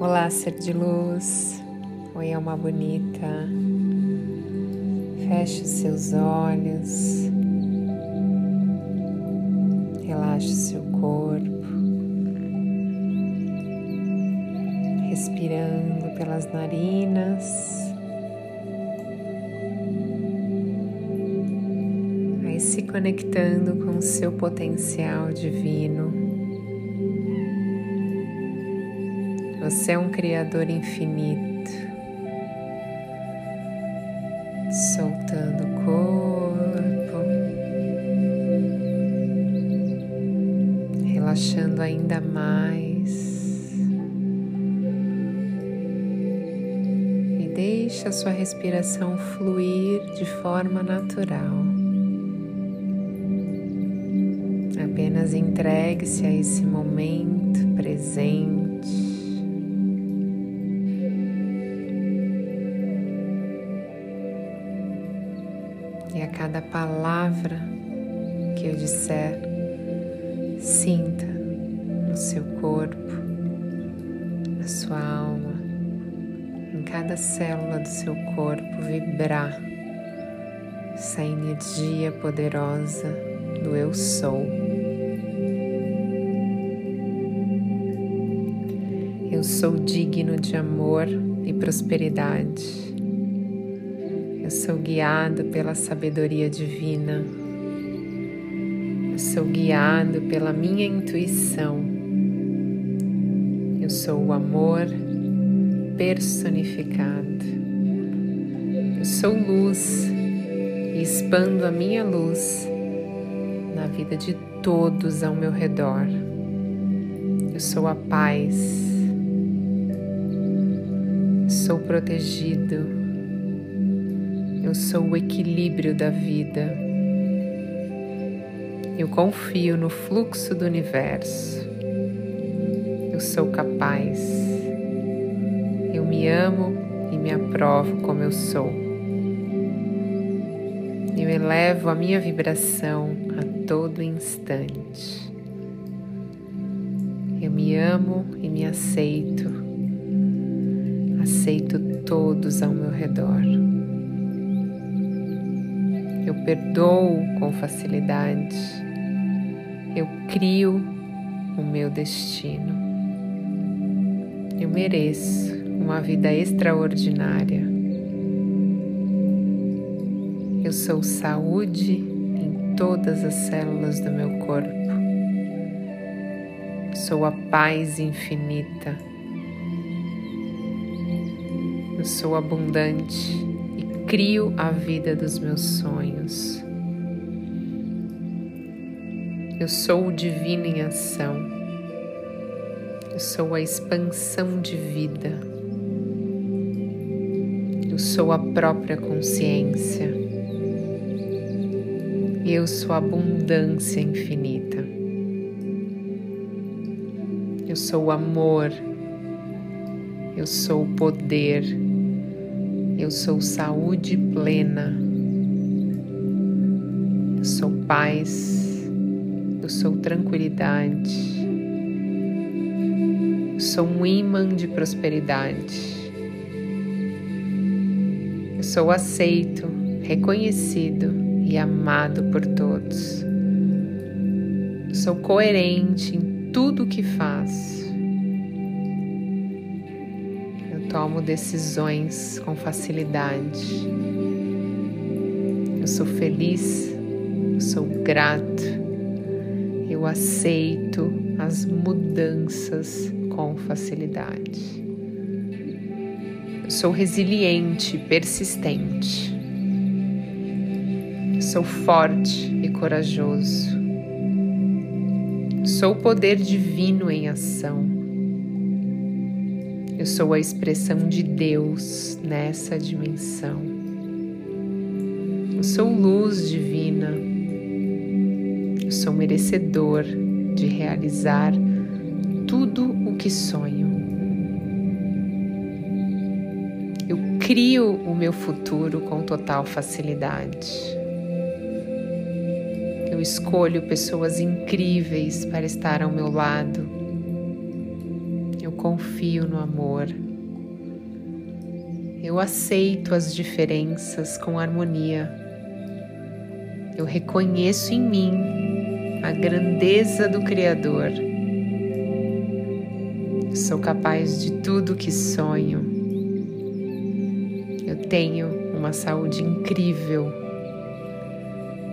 Olá, ser de luz. Oi, alma bonita. Feche os seus olhos. Relaxe o seu corpo. Respirando pelas narinas. Aí se conectando com o seu potencial divino. Você é um Criador infinito, soltando o corpo, relaxando ainda mais e deixe a sua respiração fluir de forma natural. Apenas entregue-se a esse momento presente. Cada palavra que eu disser, sinta no seu corpo, na sua alma, em cada célula do seu corpo vibrar essa energia poderosa do Eu Sou. Eu sou digno de amor e prosperidade. Eu sou guiado pela sabedoria divina. Eu sou guiado pela minha intuição. Eu sou o amor personificado. Eu sou luz e expando a minha luz na vida de todos ao meu redor. Eu sou a paz. Sou protegido eu sou o equilíbrio da vida. Eu confio no fluxo do universo. Eu sou capaz. Eu me amo e me aprovo como eu sou. Eu elevo a minha vibração a todo instante. Eu me amo e me aceito. Aceito todos ao meu redor. Eu perdoo com facilidade. Eu crio o meu destino. Eu mereço uma vida extraordinária. Eu sou saúde em todas as células do meu corpo. Sou a paz infinita. Eu sou abundante crio a vida dos meus sonhos. Eu sou o divino em ação. Eu sou a expansão de vida. Eu sou a própria consciência. Eu sou a abundância infinita. Eu sou o amor. Eu sou o poder eu sou saúde plena. Eu sou paz. Eu sou tranquilidade. Eu sou um imã de prosperidade. Eu sou aceito, reconhecido e amado por todos. Eu sou coerente em tudo o que faço. Tomo decisões com facilidade. Eu sou feliz, eu sou grato, eu aceito as mudanças com facilidade. Eu sou resiliente, persistente. sou forte e corajoso. Sou o poder divino em ação. Eu sou a expressão de Deus nessa dimensão. Eu sou luz divina. Eu sou merecedor de realizar tudo o que sonho. Eu crio o meu futuro com total facilidade. Eu escolho pessoas incríveis para estar ao meu lado Eu confio no amor. Eu aceito as diferenças com harmonia. Eu reconheço em mim a grandeza do Criador. Sou capaz de tudo que sonho. Eu tenho uma saúde incrível.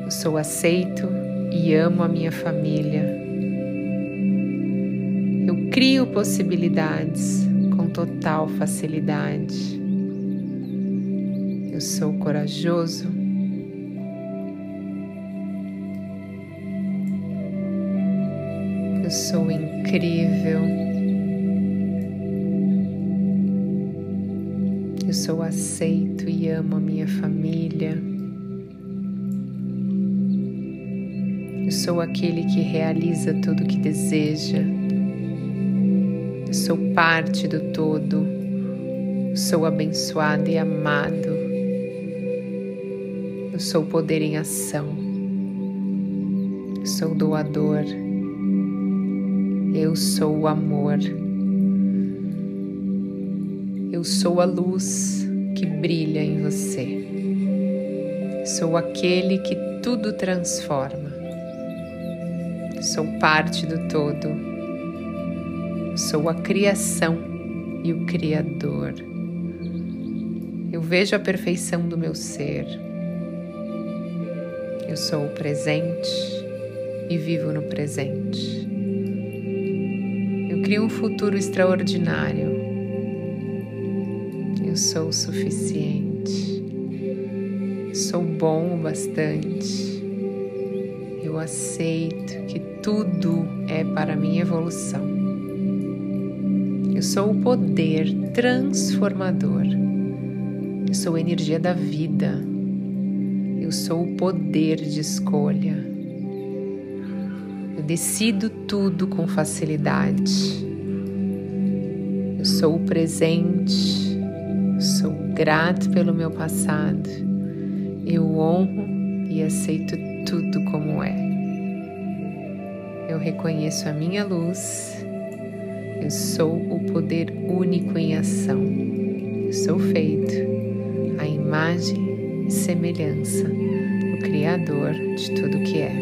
Eu sou aceito e amo a minha família. Crio possibilidades com total facilidade. Eu sou corajoso. Eu sou incrível. Eu sou aceito e amo a minha família. Eu sou aquele que realiza tudo o que deseja. Eu sou parte do todo. Sou abençoado e amado. Eu sou poder em ação. Eu sou doador. Eu sou o amor. Eu sou a luz que brilha em você. Sou aquele que tudo transforma. Sou parte do todo. Sou a criação e o Criador. Eu vejo a perfeição do meu ser. Eu sou o presente e vivo no presente. Eu crio um futuro extraordinário. Eu sou o suficiente. Sou bom o bastante. Eu aceito que tudo é para minha evolução. Eu sou o poder transformador. Eu sou a energia da vida. Eu sou o poder de escolha. Eu decido tudo com facilidade. Eu sou o presente. Sou grato pelo meu passado. Eu honro e aceito tudo como é. Eu reconheço a minha luz. Eu sou o poder único em ação. Eu sou feito a imagem e semelhança do Criador de tudo que é.